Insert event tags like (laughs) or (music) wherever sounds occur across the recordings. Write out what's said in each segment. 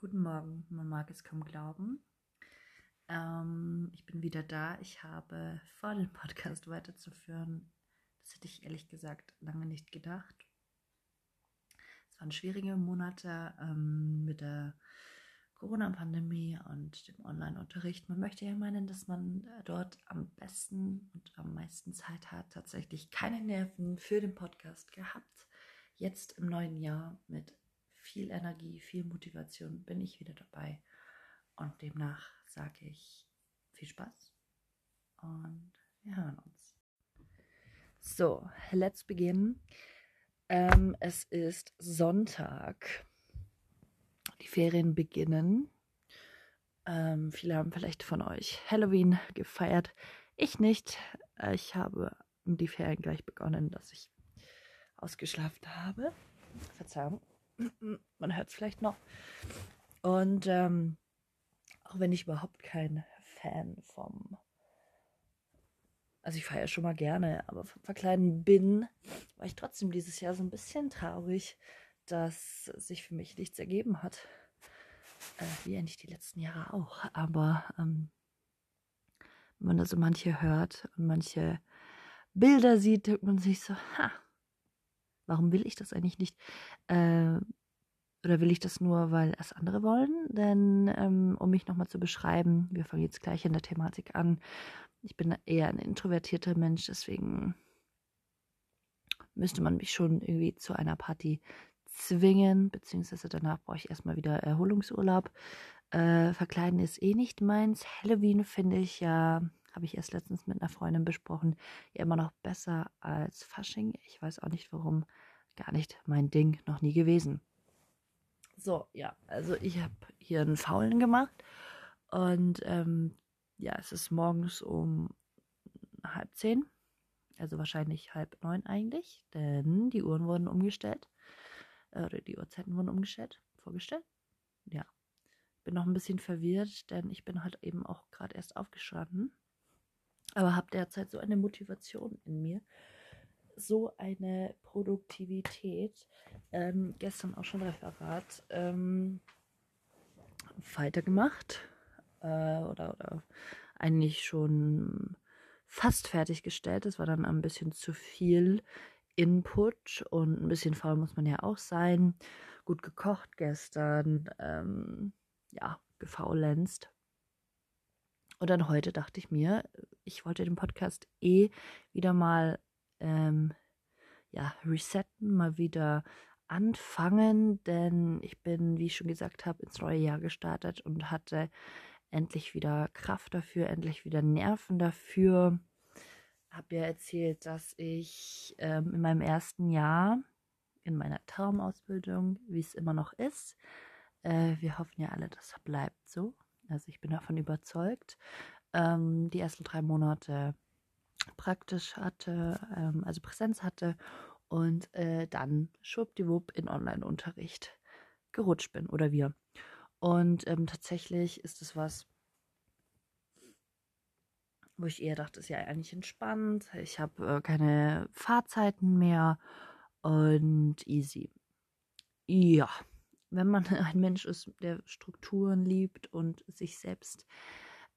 Guten Morgen, man mag es kaum glauben. Ähm, ich bin wieder da. Ich habe vor, den Podcast weiterzuführen. Das hätte ich ehrlich gesagt lange nicht gedacht. Es waren schwierige Monate ähm, mit der Corona-Pandemie und dem Online-Unterricht. Man möchte ja meinen, dass man dort am besten und am meisten Zeit hat. Tatsächlich keine Nerven für den Podcast gehabt. Jetzt im neuen Jahr mit viel Energie, viel Motivation bin ich wieder dabei. Und demnach sage ich viel Spaß und wir hören uns. So, let's begin. Ähm, es ist Sonntag. Die Ferien beginnen. Ähm, viele haben vielleicht von euch Halloween gefeiert. Ich nicht. Ich habe die Ferien gleich begonnen, dass ich ausgeschlafen habe. Verzeihung. Man hört es vielleicht noch. Und ähm, auch wenn ich überhaupt kein Fan vom, also ich feiere schon mal gerne, aber vom Verkleiden bin, war ich trotzdem dieses Jahr so ein bisschen traurig, dass sich für mich nichts ergeben hat. Äh, wie eigentlich die letzten Jahre auch. Aber ähm, wenn man da so manche hört und manche Bilder sieht, denkt man sich so, ha, warum will ich das eigentlich nicht? Äh, oder will ich das nur, weil es andere wollen? Denn ähm, um mich nochmal zu beschreiben, wir fangen jetzt gleich in der Thematik an. Ich bin eher ein introvertierter Mensch, deswegen müsste man mich schon irgendwie zu einer Party zwingen, beziehungsweise danach brauche ich erstmal wieder Erholungsurlaub. Äh, verkleiden ist eh nicht meins. Halloween finde ich ja, habe ich erst letztens mit einer Freundin besprochen, ja immer noch besser als Fasching. Ich weiß auch nicht warum gar nicht mein Ding, noch nie gewesen. So, ja, also ich habe hier einen Faulen gemacht und ähm, ja, es ist morgens um halb zehn, also wahrscheinlich halb neun eigentlich, denn die Uhren wurden umgestellt, äh, oder die Uhrzeiten wurden umgestellt, vorgestellt. Ja, bin noch ein bisschen verwirrt, denn ich bin halt eben auch gerade erst aufgestanden, aber habe derzeit so eine Motivation in mir, so eine Produktivität. Ähm, gestern auch schon Referat ähm, weitergemacht äh, oder, oder eigentlich schon fast fertiggestellt. Es war dann ein bisschen zu viel Input und ein bisschen faul muss man ja auch sein. Gut gekocht gestern, ähm, ja, gefaulenzt. Und dann heute dachte ich mir, ich wollte den Podcast eh wieder mal ähm, ja, resetten, mal wieder anfangen, denn ich bin, wie ich schon gesagt habe, ins neue Jahr gestartet und hatte endlich wieder Kraft dafür, endlich wieder Nerven dafür. Habe ja erzählt, dass ich ähm, in meinem ersten Jahr in meiner Traumausbildung, wie es immer noch ist, äh, wir hoffen ja alle, das bleibt so. Also ich bin davon überzeugt. Ähm, die ersten drei Monate praktisch hatte, ähm, also Präsenz hatte und äh, dann schwuppdiwupp in Online-Unterricht gerutscht bin oder wir. Und ähm, tatsächlich ist es was, wo ich eher dachte, ist ja eigentlich entspannt. Ich habe äh, keine Fahrzeiten mehr und easy. Ja, wenn man (laughs) ein Mensch ist, der Strukturen liebt und sich selbst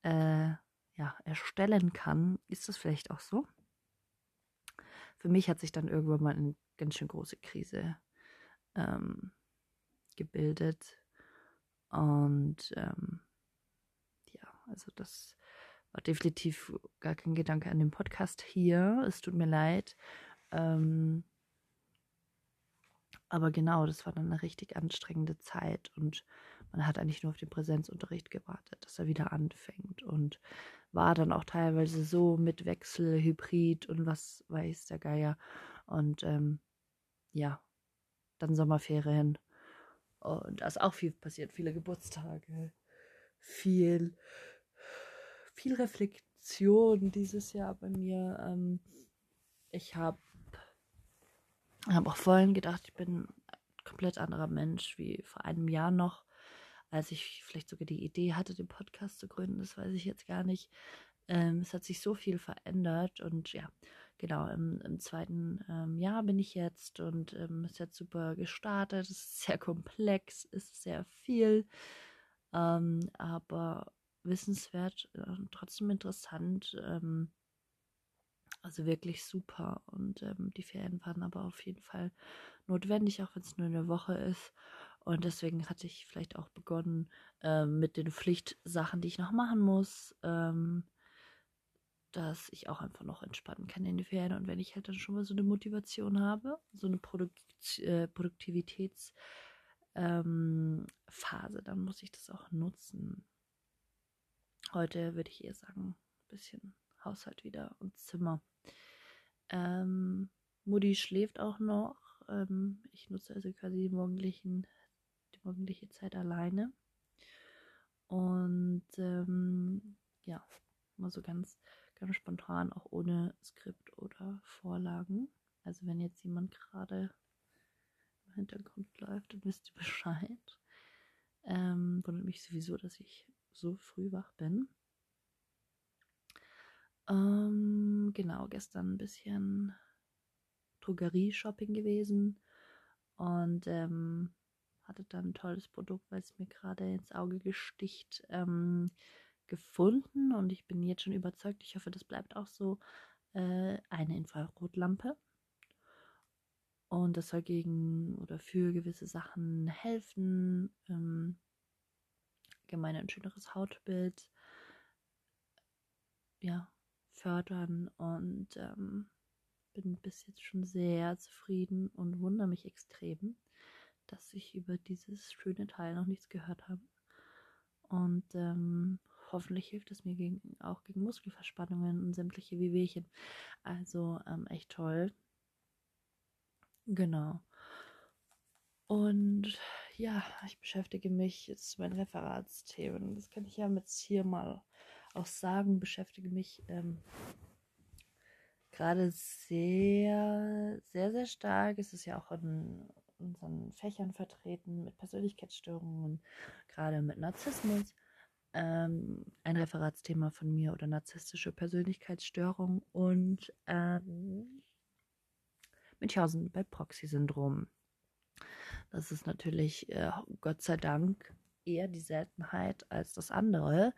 äh, ja, erstellen kann, ist das vielleicht auch so. Für mich hat sich dann irgendwann mal eine ganz schön große Krise ähm, gebildet. Und ähm, ja, also das war definitiv gar kein Gedanke an den Podcast hier. Es tut mir leid. Ähm, aber genau, das war dann eine richtig anstrengende Zeit und man hat eigentlich nur auf den Präsenzunterricht gewartet, dass er wieder anfängt und war dann auch teilweise so mit Wechsel, Hybrid und was weiß der Geier. Und ähm, ja, dann Sommerferien. Und da ist auch viel passiert, viele Geburtstage, viel, viel Reflexion dieses Jahr bei mir. Ähm, ich habe hab auch vorhin gedacht, ich bin ein komplett anderer Mensch wie vor einem Jahr noch als ich vielleicht sogar die Idee hatte, den Podcast zu gründen, das weiß ich jetzt gar nicht. Ähm, es hat sich so viel verändert und ja, genau, im, im zweiten ähm, Jahr bin ich jetzt und ähm, ist jetzt super gestartet. Es ist sehr komplex, ist sehr viel, ähm, aber wissenswert, äh, trotzdem interessant. Ähm, also wirklich super. Und ähm, die Ferien waren aber auf jeden Fall notwendig, auch wenn es nur eine Woche ist. Und deswegen hatte ich vielleicht auch begonnen ähm, mit den Pflichtsachen, die ich noch machen muss, ähm, dass ich auch einfach noch entspannen kann in die Ferien. Und wenn ich halt dann schon mal so eine Motivation habe, so eine Produkt äh, Produktivitätsphase, ähm, dann muss ich das auch nutzen. Heute würde ich eher sagen, ein bisschen Haushalt wieder und Zimmer. Ähm, Mutti schläft auch noch. Ähm, ich nutze also quasi die, morgendlichen, die morgendliche Zeit alleine. Und ähm, ja, mal so ganz, ganz spontan, auch ohne Skript oder Vorlagen. Also wenn jetzt jemand gerade im Hintergrund läuft, dann wisst ihr (laughs) Bescheid. Ähm, wundert mich sowieso, dass ich so früh wach bin. Ähm, genau, gestern ein bisschen Drogerie-Shopping gewesen und ähm, hatte dann ein tolles Produkt, weil es mir gerade ins Auge gesticht, ähm, gefunden und ich bin jetzt schon überzeugt, ich hoffe, das bleibt auch so, äh, eine Infrarotlampe. Und das soll gegen oder für gewisse Sachen helfen, ähm, allgemein ein schöneres Hautbild, ja, fördern und ähm, bin bis jetzt schon sehr zufrieden und wundere mich extrem, dass ich über dieses schöne Teil noch nichts gehört habe. Und ähm, hoffentlich hilft es mir gegen, auch gegen Muskelverspannungen und sämtliche Wehwehchen. Also ähm, echt toll. Genau. Und ja, ich beschäftige mich jetzt mein Referatsthemen. Das kann ich ja jetzt hier mal auch sagen, beschäftige mich ähm, gerade sehr, sehr, sehr stark. Es ist ja auch in unseren Fächern vertreten mit Persönlichkeitsstörungen, gerade mit Narzissmus. Ähm, ein Referatsthema von mir oder narzisstische Persönlichkeitsstörung und ähm, Münchhausen bei Proxy-Syndrom. Das ist natürlich äh, Gott sei Dank eher die Seltenheit als das andere.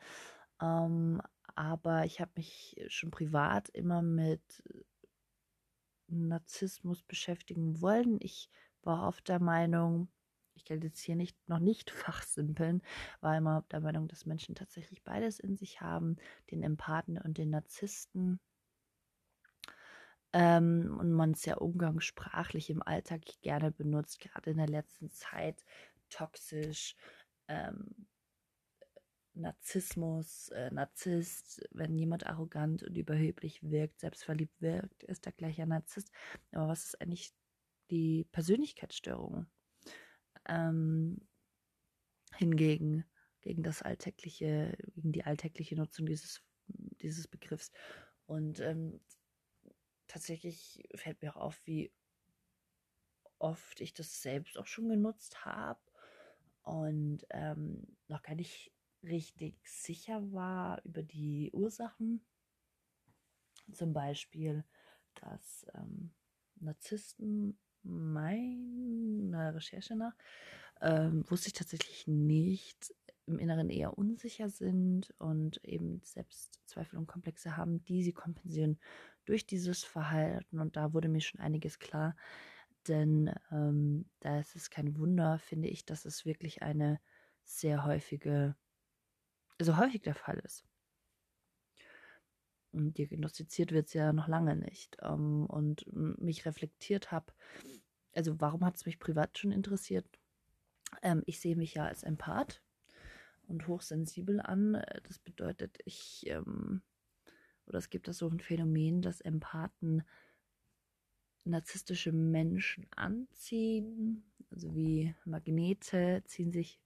Ähm, aber ich habe mich schon privat immer mit Narzissmus beschäftigen wollen. Ich war oft der Meinung, ich kann jetzt hier nicht noch nicht (laughs) fachsimpeln, war immer der Meinung, dass Menschen tatsächlich beides in sich haben, den Empathen und den Narzissten. Ähm, und man es ja umgangssprachlich im Alltag gerne benutzt, gerade in der letzten Zeit toxisch, ähm, Narzissmus, äh, Narzisst, wenn jemand arrogant und überheblich wirkt, selbstverliebt wirkt, ist er gleich ein Narzisst. Aber was ist eigentlich die Persönlichkeitsstörung? Ähm, hingegen gegen das alltägliche, gegen die alltägliche Nutzung dieses, dieses Begriffs. Und ähm, tatsächlich fällt mir auch auf, wie oft ich das selbst auch schon genutzt habe und ähm, noch gar nicht richtig sicher war über die Ursachen. Zum Beispiel, dass ähm, Narzissten meiner Recherche nach ähm, wusste ich tatsächlich nicht, im Inneren eher unsicher sind und eben Selbstzweifel und Komplexe haben, die sie kompensieren durch dieses Verhalten. Und da wurde mir schon einiges klar, denn ähm, da ist es kein Wunder, finde ich, dass es wirklich eine sehr häufige so häufig der Fall ist. Und diagnostiziert wird es ja noch lange nicht. Ähm, und mich reflektiert habe, also warum hat es mich privat schon interessiert? Ähm, ich sehe mich ja als Empath und hochsensibel an. Das bedeutet, ich, ähm, oder es gibt da so ein Phänomen, dass Empathen narzisstische Menschen anziehen, also wie Magnete ziehen sich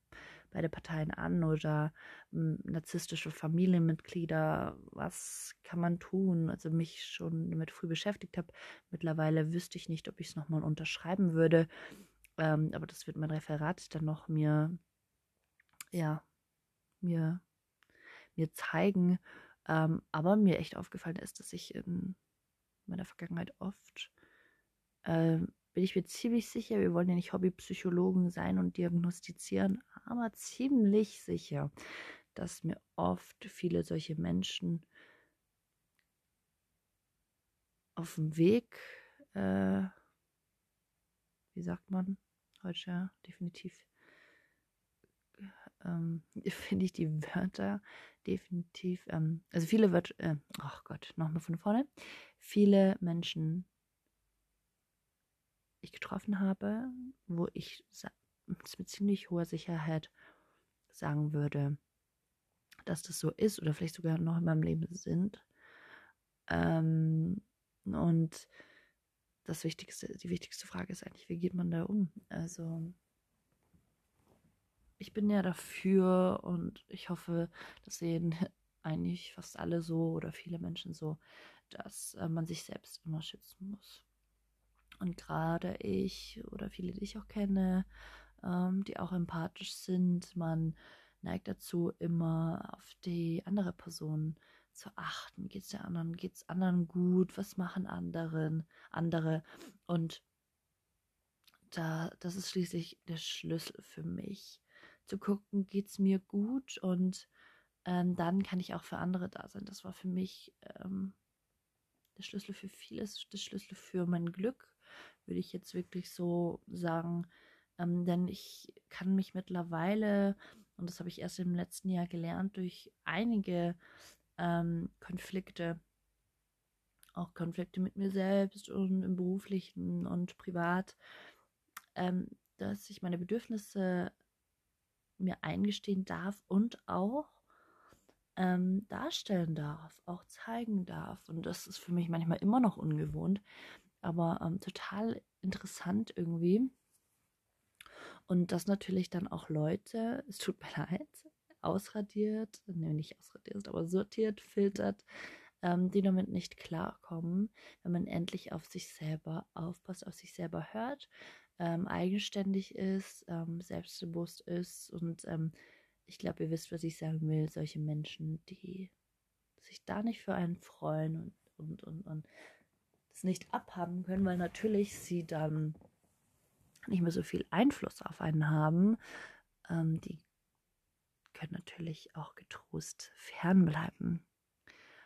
beide Parteien an oder hm, narzisstische Familienmitglieder, was kann man tun? Also mich schon damit früh beschäftigt habe. Mittlerweile wüsste ich nicht, ob ich es nochmal unterschreiben würde, ähm, aber das wird mein Referat dann noch mir, ja, mir, mir zeigen. Ähm, aber mir echt aufgefallen ist, dass ich in meiner Vergangenheit oft, äh, bin ich mir ziemlich sicher, wir wollen ja nicht Hobbypsychologen sein und diagnostizieren, aber ziemlich sicher, dass mir oft viele solche Menschen auf dem Weg, äh, wie sagt man ja, definitiv, ähm, (laughs) finde ich die Wörter definitiv, ähm, also viele Wörter, äh, ach Gott, nochmal von vorne, viele Menschen ich getroffen habe, wo ich mit ziemlich hoher Sicherheit sagen würde, dass das so ist oder vielleicht sogar noch in meinem Leben sind. Ähm, und das wichtigste, die wichtigste Frage ist eigentlich, wie geht man da um? Also ich bin ja dafür und ich hoffe, das sehen (laughs) eigentlich fast alle so oder viele Menschen so, dass äh, man sich selbst immer schützen muss. Und gerade ich oder viele, die ich auch kenne, ähm, die auch empathisch sind, man neigt dazu, immer auf die andere Person zu achten. Geht es der anderen, geht es anderen gut? Was machen anderen, andere? Und da, das ist schließlich der Schlüssel für mich. Zu gucken, geht es mir gut? Und ähm, dann kann ich auch für andere da sein. Das war für mich ähm, der Schlüssel für vieles, der Schlüssel für mein Glück würde ich jetzt wirklich so sagen. Ähm, denn ich kann mich mittlerweile, und das habe ich erst im letzten Jahr gelernt, durch einige ähm, Konflikte, auch Konflikte mit mir selbst und im beruflichen und privat, ähm, dass ich meine Bedürfnisse mir eingestehen darf und auch ähm, darstellen darf, auch zeigen darf. Und das ist für mich manchmal immer noch ungewohnt, aber ähm, total interessant irgendwie. Und das natürlich dann auch Leute, es tut mir (laughs) leid, ausradiert, nee, nicht ausradiert, aber sortiert, filtert, ähm, die damit nicht klarkommen, wenn man endlich auf sich selber aufpasst, auf sich selber hört, ähm, eigenständig ist, ähm, selbstbewusst ist und ähm, ich glaube, ihr wisst, was ich sagen will, solche Menschen, die sich da nicht für einen freuen und, und, und, und es nicht abhaben können, weil natürlich sie dann nicht mehr so viel Einfluss auf einen haben. Ähm, die können natürlich auch getrost fernbleiben.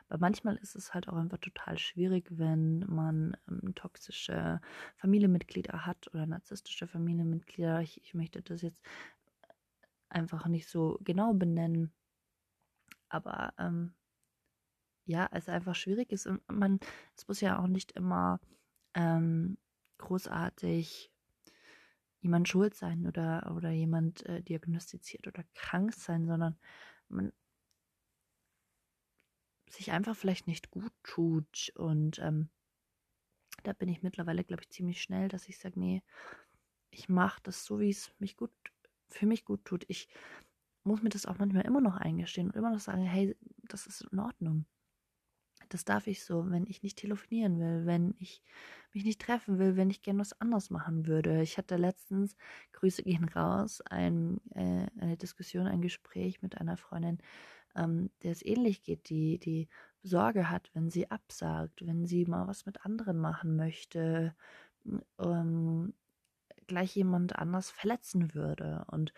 Aber manchmal ist es halt auch einfach total schwierig, wenn man ähm, toxische Familienmitglieder hat oder narzisstische Familienmitglieder. Ich, ich möchte das jetzt einfach nicht so genau benennen. Aber ähm, ja, es einfach schwierig ist. Und man, es muss ja auch nicht immer ähm, großartig jemand schuld sein oder, oder jemand äh, diagnostiziert oder krank sein, sondern man sich einfach vielleicht nicht gut tut. Und ähm, da bin ich mittlerweile, glaube ich, ziemlich schnell, dass ich sage, nee, ich mache das so, wie es mich gut, für mich gut tut. Ich muss mir das auch manchmal immer noch eingestehen und immer noch sagen, hey, das ist in Ordnung das darf ich so, wenn ich nicht telefonieren will, wenn ich mich nicht treffen will, wenn ich gerne was anderes machen würde. Ich hatte letztens, Grüße gehen raus, ein, äh, eine Diskussion, ein Gespräch mit einer Freundin, ähm, der es ähnlich geht, die, die Sorge hat, wenn sie absagt, wenn sie mal was mit anderen machen möchte, ähm, gleich jemand anders verletzen würde. Und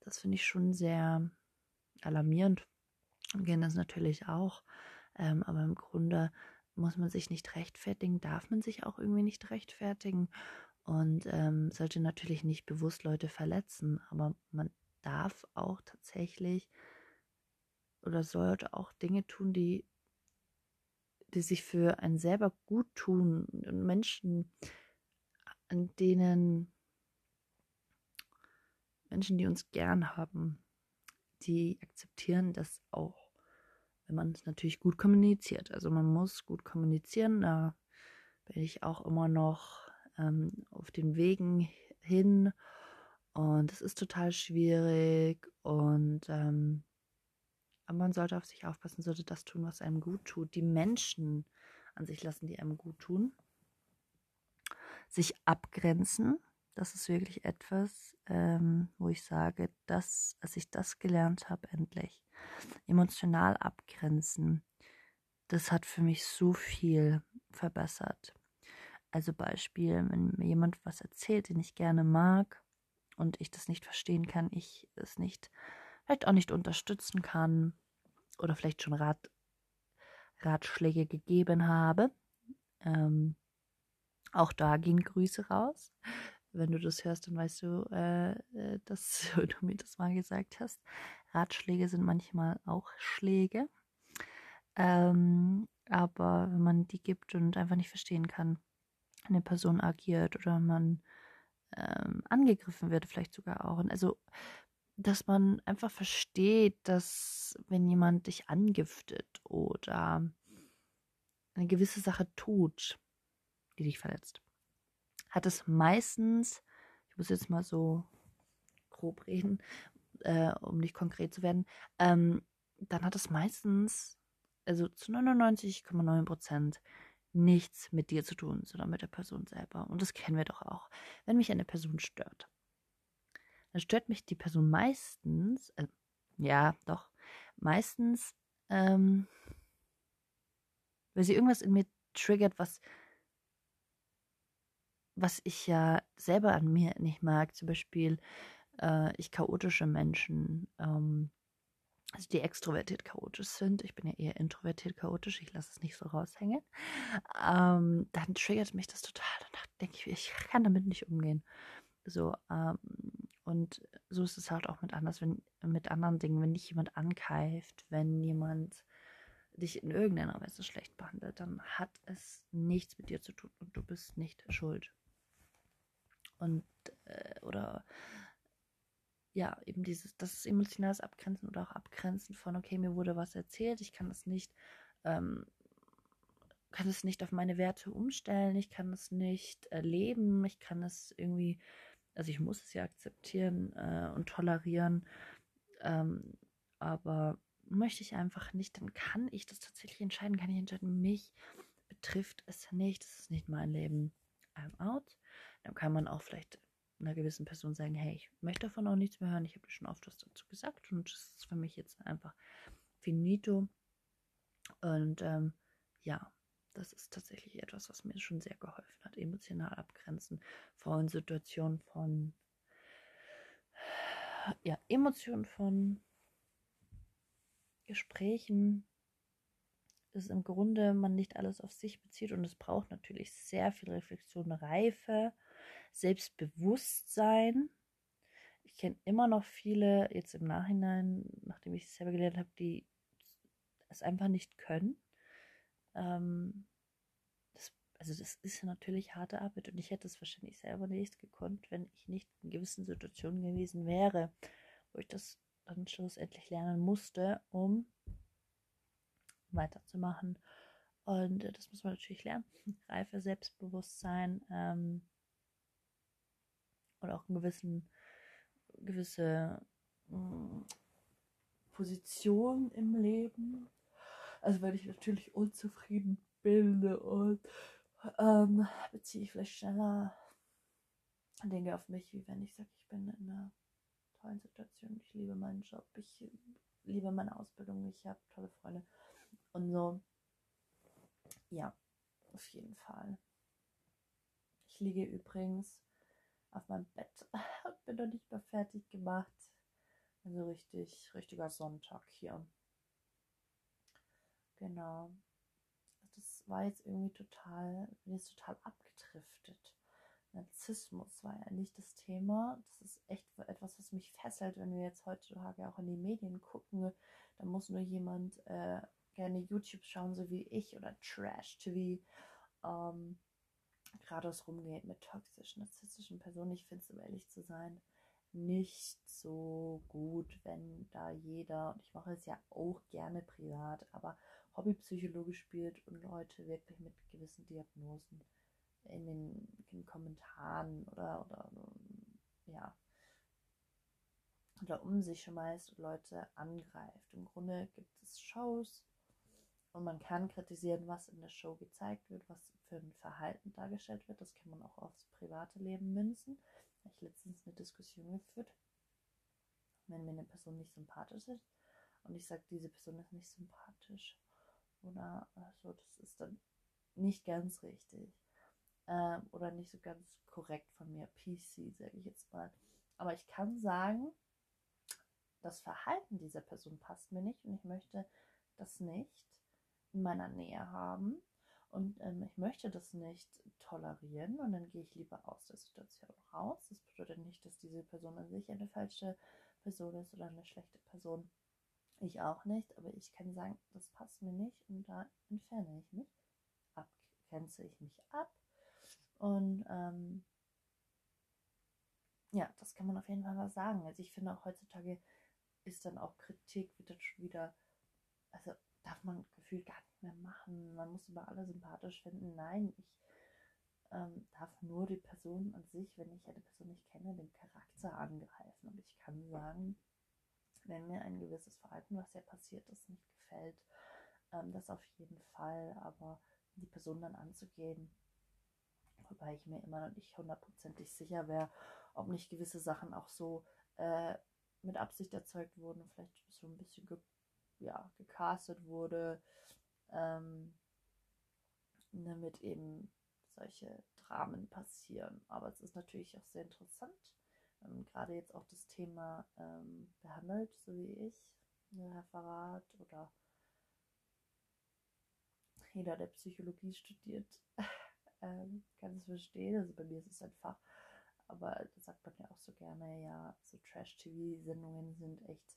das finde ich schon sehr alarmierend. Und gehen das natürlich auch. Ähm, aber im Grunde muss man sich nicht rechtfertigen, darf man sich auch irgendwie nicht rechtfertigen. Und ähm, sollte natürlich nicht bewusst Leute verletzen, aber man darf auch tatsächlich oder sollte auch Dinge tun, die, die sich für einen selber gut tun. Und Menschen, an denen Menschen, die uns gern haben, die akzeptieren das auch wenn man es natürlich gut kommuniziert. Also man muss gut kommunizieren. Da bin ich auch immer noch ähm, auf den Wegen hin. Und es ist total schwierig. Und ähm, aber man sollte auf sich aufpassen, sollte das tun, was einem gut tut. Die Menschen an sich lassen, die einem gut tun. Sich abgrenzen. Das ist wirklich etwas, ähm, wo ich sage, dass, als ich das gelernt habe, endlich, emotional abgrenzen, das hat für mich so viel verbessert. Also Beispiel, wenn mir jemand was erzählt, den ich gerne mag und ich das nicht verstehen kann, ich es nicht, vielleicht auch nicht unterstützen kann oder vielleicht schon Rat, Ratschläge gegeben habe. Ähm, auch da gehen Grüße raus. Wenn du das hörst, dann weißt du, äh, äh dass (laughs) du mir das mal gesagt hast. Ratschläge sind manchmal auch Schläge. Ähm, aber wenn man die gibt und einfach nicht verstehen kann, eine Person agiert oder man ähm, angegriffen wird, vielleicht sogar auch. Und also, dass man einfach versteht, dass wenn jemand dich angiftet oder eine gewisse Sache tut, die dich verletzt, hat es meistens, ich muss jetzt mal so grob reden, äh, um nicht konkret zu werden, ähm, dann hat es meistens, also zu 99,9 Prozent, nichts mit dir zu tun, sondern mit der Person selber. Und das kennen wir doch auch. Wenn mich eine Person stört, dann stört mich die Person meistens, äh, ja, doch, meistens, ähm, weil sie irgendwas in mir triggert, was, was ich ja selber an mir nicht mag. Zum Beispiel, äh, ich chaotische Menschen, ähm, also die extrovertiert chaotisch sind, ich bin ja eher introvertiert chaotisch, ich lasse es nicht so raushängen, ähm, dann triggert mich das total. Dann denke ich, ich kann damit nicht umgehen. So, ähm, und so ist es halt auch mit anders, wenn, mit anderen Dingen, wenn dich jemand ankeift, wenn jemand dich in irgendeiner Weise schlecht behandelt, dann hat es nichts mit dir zu tun und du bist nicht schuld. Und äh, oder ja, eben dieses, das ist emotionales Abgrenzen oder auch Abgrenzen von, okay, mir wurde was erzählt, ich kann das nicht, ähm, kann es nicht auf meine Werte umstellen, ich kann es nicht erleben, ich kann es irgendwie, also ich muss es ja akzeptieren äh, und tolerieren, ähm, aber möchte ich einfach nicht, dann kann ich das tatsächlich entscheiden, kann ich entscheiden, mich betrifft es nicht, das ist nicht mein Leben, I'm out. Dann kann man auch vielleicht einer gewissen Person sagen, hey, ich möchte davon auch nichts mehr hören, ich habe dir schon oft was dazu gesagt und das ist für mich jetzt einfach finito. Und ähm, ja, das ist tatsächlich etwas, was mir schon sehr geholfen hat. Emotional abgrenzen von Situationen von, ja, Emotionen von Gesprächen, dass im Grunde man nicht alles auf sich bezieht und es braucht natürlich sehr viel Reflexion, Reife Selbstbewusstsein. Ich kenne immer noch viele, jetzt im Nachhinein, nachdem ich es selber gelernt habe, die es einfach nicht können. Ähm, das, also das ist natürlich harte Arbeit und ich hätte es wahrscheinlich selber nicht gekonnt, wenn ich nicht in gewissen Situationen gewesen wäre, wo ich das dann schlussendlich lernen musste, um weiterzumachen. Und äh, das muss man natürlich lernen. (laughs) Reife, Selbstbewusstsein, ähm, oder auch eine gewissen, gewisse mh, hm, Position im Leben. Also wenn ich natürlich unzufrieden bin und ähm, beziehe ich vielleicht schneller Dinge auf mich, wie wenn ich sage, ich bin in einer tollen Situation, ich liebe meinen Job, ich liebe meine Ausbildung, ich habe tolle Freunde und so. Ja, auf jeden Fall. Ich liege übrigens auf meinem Bett (laughs) und bin noch nicht mal fertig gemacht. Also richtig, richtiger Sonntag hier. Genau. Das war jetzt irgendwie total, bin jetzt total abgedriftet. Narzissmus war ja nicht das Thema. Das ist echt etwas, was mich fesselt, wenn wir jetzt heutzutage auch in die Medien gucken. Da muss nur jemand äh, gerne YouTube schauen, so wie ich, oder Trash-TV. Ähm, geradeaus rumgeht mit toxischen, narzisstischen Personen. Ich finde es, um ehrlich zu sein, nicht so gut, wenn da jeder, und ich mache es ja auch gerne privat, aber Hobbypsychologe spielt und Leute wirklich mit gewissen Diagnosen in den, in den Kommentaren oder, oder ja oder um sich schmeißt und Leute angreift. Im Grunde gibt es Shows, und man kann kritisieren, was in der Show gezeigt wird, was für ein Verhalten dargestellt wird. Das kann man auch aufs private Leben münzen. Da habe ich letztens eine Diskussion geführt. Wenn mir eine Person nicht sympathisch ist und ich sage, diese Person ist nicht sympathisch oder so, das ist dann nicht ganz richtig ähm, oder nicht so ganz korrekt von mir, PC, sage ich jetzt mal. Aber ich kann sagen, das Verhalten dieser Person passt mir nicht und ich möchte das nicht in meiner Nähe haben und ähm, ich möchte das nicht tolerieren und dann gehe ich lieber aus der Situation raus. Das bedeutet nicht, dass diese Person an sich eine falsche Person ist oder eine schlechte Person. Ich auch nicht, aber ich kann sagen, das passt mir nicht und da entferne ich mich, abgrenze ich mich ab und ähm, ja, das kann man auf jeden Fall mal sagen. Also ich finde auch heutzutage ist dann auch Kritik, schon wieder, also darf man gefühlt gar nicht mehr machen. Man muss über alle sympathisch finden. Nein, ich ähm, darf nur die Person an sich, wenn ich eine Person nicht kenne, den Charakter angreifen. Und ich kann sagen, wenn mir ein gewisses Verhalten, was ja passiert ist, nicht gefällt, ähm, das auf jeden Fall, aber die Person dann anzugehen, wobei ich mir immer noch nicht hundertprozentig sicher wäre, ob nicht gewisse Sachen auch so äh, mit Absicht erzeugt wurden, vielleicht so ein bisschen ge ja, gecastet wurde, ähm, damit eben solche Dramen passieren. Aber es ist natürlich auch sehr interessant, ähm, gerade jetzt auch das Thema ähm, behandelt, so wie ich, ein Referat oder jeder, der Psychologie studiert, (laughs) ähm, kann es verstehen. Also bei mir ist es einfach, aber da sagt man ja auch so gerne, ja, so Trash-TV-Sendungen sind echt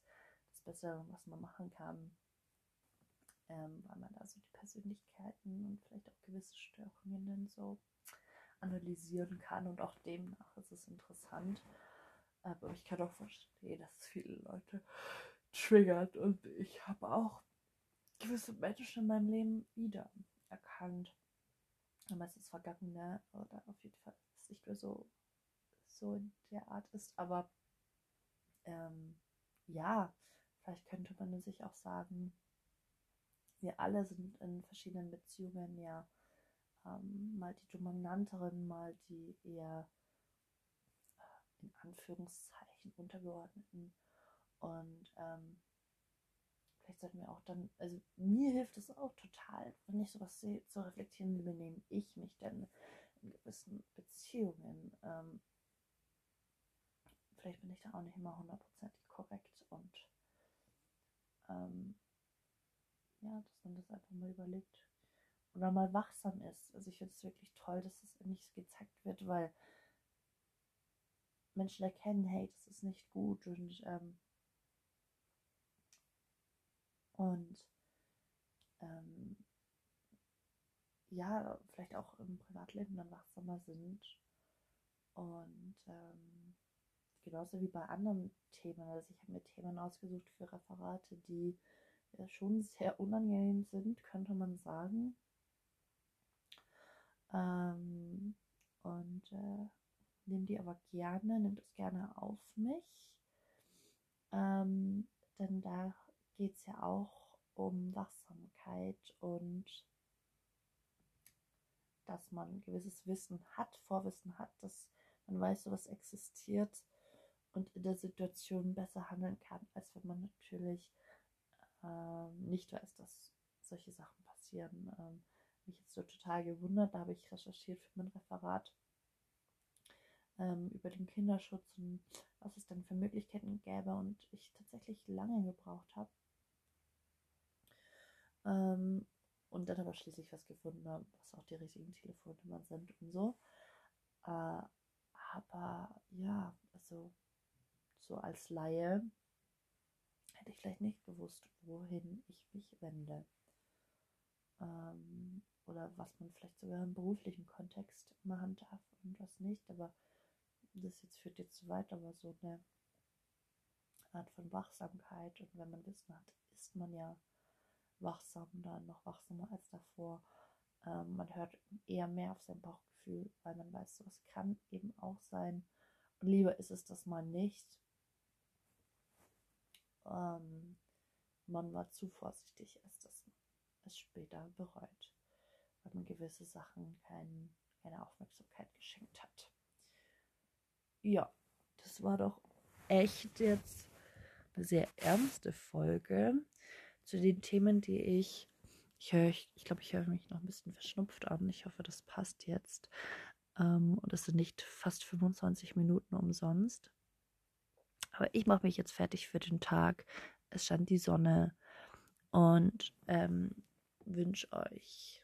das was man machen kann ähm, weil man da so die Persönlichkeiten und vielleicht auch gewisse Störungen dann so analysieren kann und auch demnach ist es interessant. Aber ich kann auch verstehen, dass es viele Leute triggert und ich habe auch gewisse Menschen in meinem Leben wieder erkannt. Aber es ist Vergangene oder auf jeden Fall es nicht mehr so, so in der Art ist. Aber ähm, ja, vielleicht könnte man sich auch sagen, wir alle sind in verschiedenen Beziehungen ja ähm, mal die Dominanterin, mal die eher äh, in Anführungszeichen untergeordneten. Und ähm, vielleicht sollten wir auch dann, also mir hilft es auch total, wenn ich sowas sehe, zu reflektieren, wie benehme ich mich denn in gewissen Beziehungen. Ähm, vielleicht bin ich da auch nicht immer hundertprozentig korrekt und ähm, ja, dass man das einfach mal überlegt oder mal wachsam ist. Also ich finde es wirklich toll, dass es nicht gezeigt wird, weil Menschen erkennen, hey, das ist nicht gut und ähm, und ähm, ja, vielleicht auch im Privatleben dann wachsamer sind und ähm, genauso wie bei anderen Themen. Also ich habe mir Themen ausgesucht für Referate, die ja schon sehr unangenehm sind, könnte man sagen. Ähm, und äh, nehme die aber gerne, nimmt es gerne auf mich. Ähm, denn da geht es ja auch um Wachsamkeit und dass man gewisses Wissen hat, Vorwissen hat, dass man weiß, was existiert und in der Situation besser handeln kann, als wenn man natürlich ähm, nicht weiß, dass solche Sachen passieren. Ähm, mich jetzt so total gewundert, da habe ich recherchiert für mein Referat ähm, über den Kinderschutz und was es dann für Möglichkeiten gäbe und ich tatsächlich lange gebraucht habe. Ähm, und dann aber schließlich was gefunden habe, was auch die richtigen Telefonnummern sind und so. Äh, aber ja, also so als Laie hätte ich vielleicht nicht gewusst, wohin ich mich wende. Ähm, oder was man vielleicht sogar im beruflichen Kontext machen darf und was nicht. Aber das jetzt führt jetzt zu weit, aber so eine Art von Wachsamkeit. Und wenn man Wissen hat, ist man ja wachsam dann noch wachsamer als davor. Ähm, man hört eher mehr auf sein Bauchgefühl, weil man weiß, sowas kann eben auch sein. Und lieber ist es das mal nicht, ähm, man war zu vorsichtig, als dass man es später bereut, weil man gewisse Sachen kein, keine Aufmerksamkeit geschenkt hat. Ja, das war doch echt jetzt eine sehr ernste Folge zu den Themen, die ich Ich höre, ich, ich glaube, ich höre mich noch ein bisschen verschnupft an. Ich hoffe, das passt jetzt. Ähm, und es sind nicht fast 25 Minuten umsonst. Aber ich mache mich jetzt fertig für den Tag. Es stand die Sonne und ähm, wünsche euch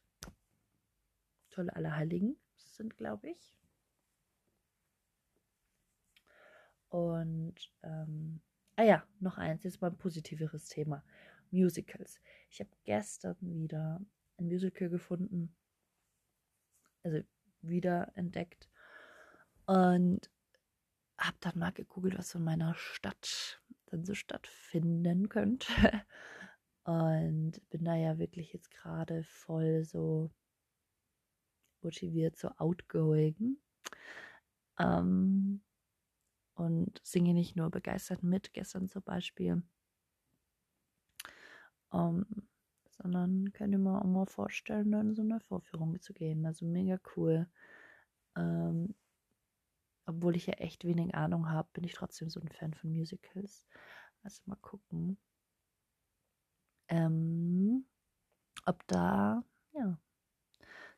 tolle Allerheiligen sind, glaube ich. Und ähm, ah ja, noch eins, jetzt mal ein positiveres Thema. Musicals. Ich habe gestern wieder ein Musical gefunden, also wieder entdeckt und habe dann mal gegoogelt, was in meiner Stadt dann so stattfinden könnte. (laughs) Und bin da ja wirklich jetzt gerade voll so motiviert, so outgoing. Ähm, und singe nicht nur begeistert mit, gestern zum Beispiel, ähm, sondern könnte mir auch mal vorstellen, in so eine Vorführung zu gehen. Also mega cool. Ähm, obwohl ich ja echt wenig Ahnung habe, bin ich trotzdem so ein Fan von Musicals. Also mal gucken, ähm, ob da ja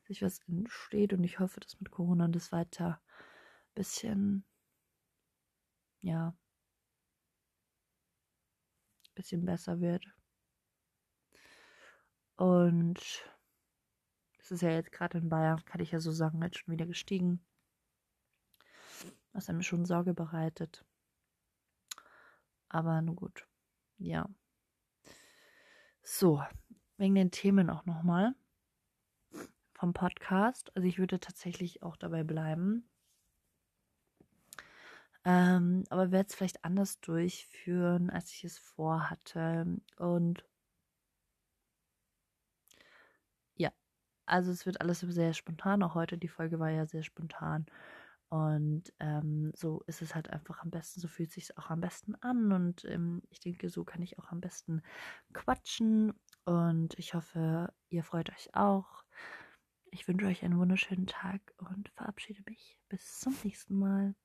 sich was entsteht und ich hoffe, dass mit Corona das weiter ein bisschen ja ein bisschen besser wird. Und es ist ja jetzt gerade in Bayern, kann ich ja so sagen, jetzt schon wieder gestiegen. Was einem schon Sorge bereitet. Aber nun gut. Ja. So, wegen den Themen auch nochmal vom Podcast. Also ich würde tatsächlich auch dabei bleiben. Ähm, aber werde es vielleicht anders durchführen, als ich es vorhatte. Und ja, also es wird alles sehr spontan. Auch heute, die Folge war ja sehr spontan. Und ähm, so ist es halt einfach am besten, so fühlt sich auch am besten an. Und ähm, ich denke, so kann ich auch am besten quatschen. Und ich hoffe, ihr freut euch auch. Ich wünsche euch einen wunderschönen Tag und verabschiede mich. Bis zum nächsten Mal.